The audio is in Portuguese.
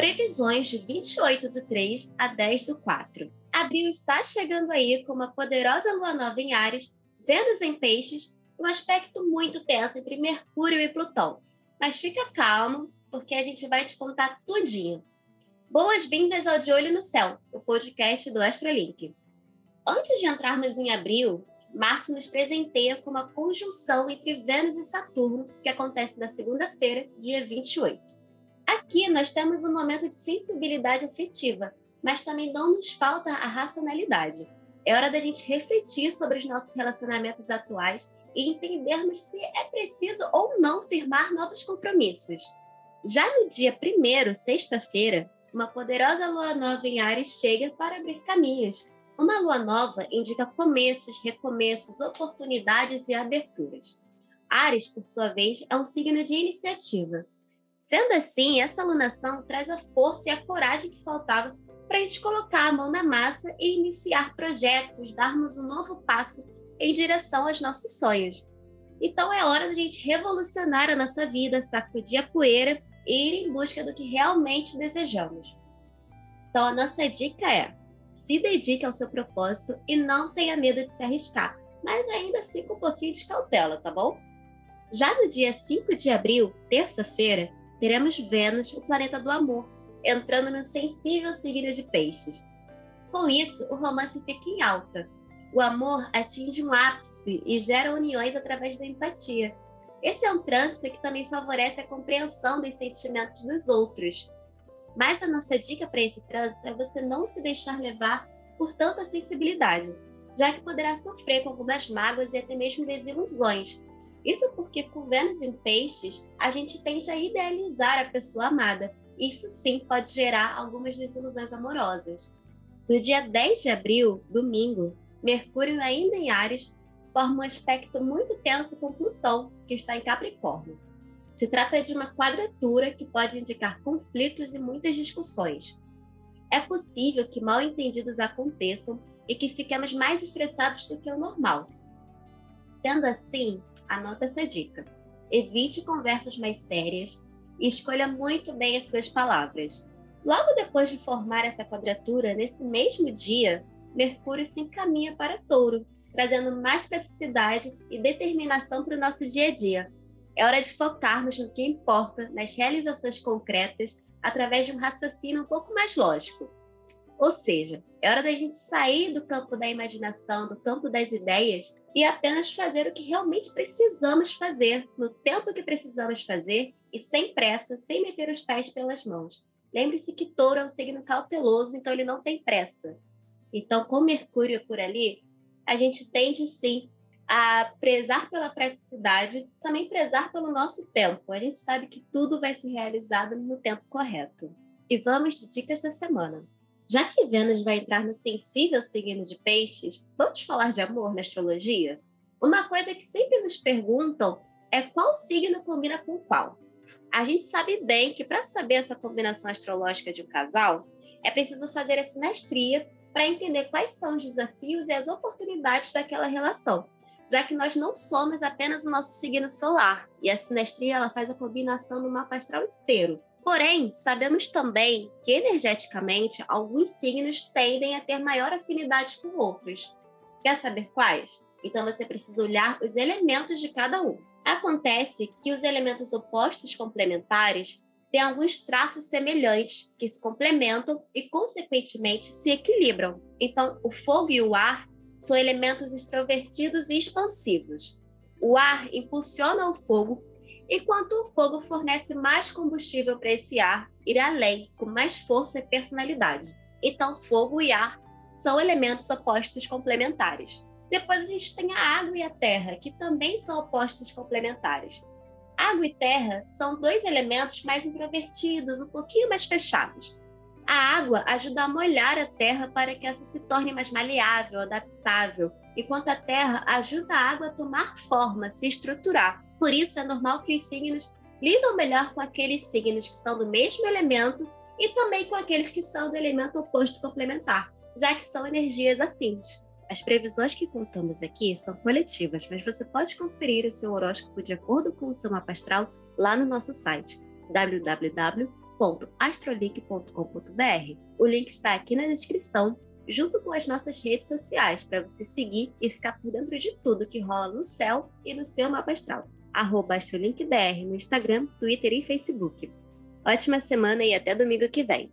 Previsões de 28 do 3 a 10 do 4. Abril está chegando aí com uma poderosa lua nova em Ares, Vênus em Peixes, um aspecto muito tenso entre Mercúrio e Plutão. Mas fica calmo, porque a gente vai te contar tudinho. Boas-vindas ao De Olho no Céu, o podcast do Astrolink. Antes de entrarmos em abril, Márcio nos presenteia com uma conjunção entre Vênus e Saturno, que acontece na segunda-feira, dia 28. Aqui nós temos um momento de sensibilidade afetiva, mas também não nos falta a racionalidade. É hora da gente refletir sobre os nossos relacionamentos atuais e entendermos se é preciso ou não firmar novos compromissos. Já no dia 1 sexta-feira, uma poderosa lua nova em Ares chega para abrir caminhos, uma lua nova indica começos, recomeços, oportunidades e aberturas. Ares, por sua vez, é um signo de iniciativa. Sendo assim, essa alunação traz a força e a coragem que faltava para a gente colocar a mão na massa e iniciar projetos, darmos um novo passo em direção aos nossos sonhos. Então é hora da gente revolucionar a nossa vida, sacudir a poeira e ir em busca do que realmente desejamos. Então a nossa dica é: se dedique ao seu propósito e não tenha medo de se arriscar, mas ainda assim com um pouquinho de cautela, tá bom? Já no dia 5 de abril, terça-feira, teremos Vênus, o planeta do amor, entrando no sensível signo de Peixes. Com isso, o romance fica em alta. O amor atinge um ápice e gera uniões através da empatia. Esse é um trânsito que também favorece a compreensão dos sentimentos dos outros, mas a nossa dica para esse trânsito é você não se deixar levar por tanta sensibilidade, já que poderá sofrer com algumas mágoas e até mesmo desilusões. Isso porque com Vênus em peixes, a gente tende a idealizar a pessoa amada. Isso sim pode gerar algumas desilusões amorosas. No dia 10 de abril, domingo, Mercúrio ainda em Ares forma um aspecto muito tenso com Plutão, que está em Capricórnio. Se trata de uma quadratura que pode indicar conflitos e muitas discussões. É possível que mal entendidos aconteçam e que fiquemos mais estressados do que o normal. Sendo assim, anota essa dica. Evite conversas mais sérias e escolha muito bem as suas palavras. Logo depois de formar essa quadratura, nesse mesmo dia, Mercúrio se encaminha para Touro, trazendo mais praticidade e determinação para o nosso dia a dia, é hora de focarmos no que importa, nas realizações concretas, através de um raciocínio um pouco mais lógico. Ou seja, é hora da gente sair do campo da imaginação, do campo das ideias e apenas fazer o que realmente precisamos fazer, no tempo que precisamos fazer e sem pressa, sem meter os pés pelas mãos. Lembre-se que touro é um signo cauteloso, então ele não tem pressa. Então, com Mercúrio por ali, a gente tende sim a prezar pela praticidade, também prezar pelo nosso tempo. A gente sabe que tudo vai ser realizado no tempo correto. E vamos de dicas da semana. Já que Vênus vai entrar no sensível signo de peixes, vamos falar de amor na astrologia? Uma coisa que sempre nos perguntam é qual signo combina com qual. A gente sabe bem que para saber essa combinação astrológica de um casal, é preciso fazer a sinastria para entender quais são os desafios e as oportunidades daquela relação já que nós não somos apenas o nosso signo solar, e a sinestria ela faz a combinação do mapa astral inteiro. Porém, sabemos também que energeticamente alguns signos tendem a ter maior afinidade com outros. Quer saber quais? Então você precisa olhar os elementos de cada um. Acontece que os elementos opostos complementares têm alguns traços semelhantes que se complementam e, consequentemente, se equilibram. Então, o fogo e o ar são elementos extrovertidos e expansivos. O ar impulsiona o fogo, enquanto o fogo fornece mais combustível para esse ar ir além, com mais força e personalidade. Então, fogo e ar são elementos opostos complementares. Depois a gente tem a água e a terra, que também são opostos complementares. Água e terra são dois elementos mais introvertidos, um pouquinho mais fechados. A água ajuda a molhar a terra para que essa se torne mais maleável, adaptável, enquanto a terra ajuda a água a tomar forma, se estruturar. Por isso, é normal que os signos lidam melhor com aqueles signos que são do mesmo elemento e também com aqueles que são do elemento oposto complementar, já que são energias afins. As previsões que contamos aqui são coletivas, mas você pode conferir o seu horóscopo de acordo com o seu mapa astral lá no nosso site www.astrolink.com.br. O link está aqui na descrição, junto com as nossas redes sociais, para você seguir e ficar por dentro de tudo que rola no céu e no seu mapa astral astrolinkbr no Instagram, Twitter e Facebook. Ótima semana e até domingo que vem!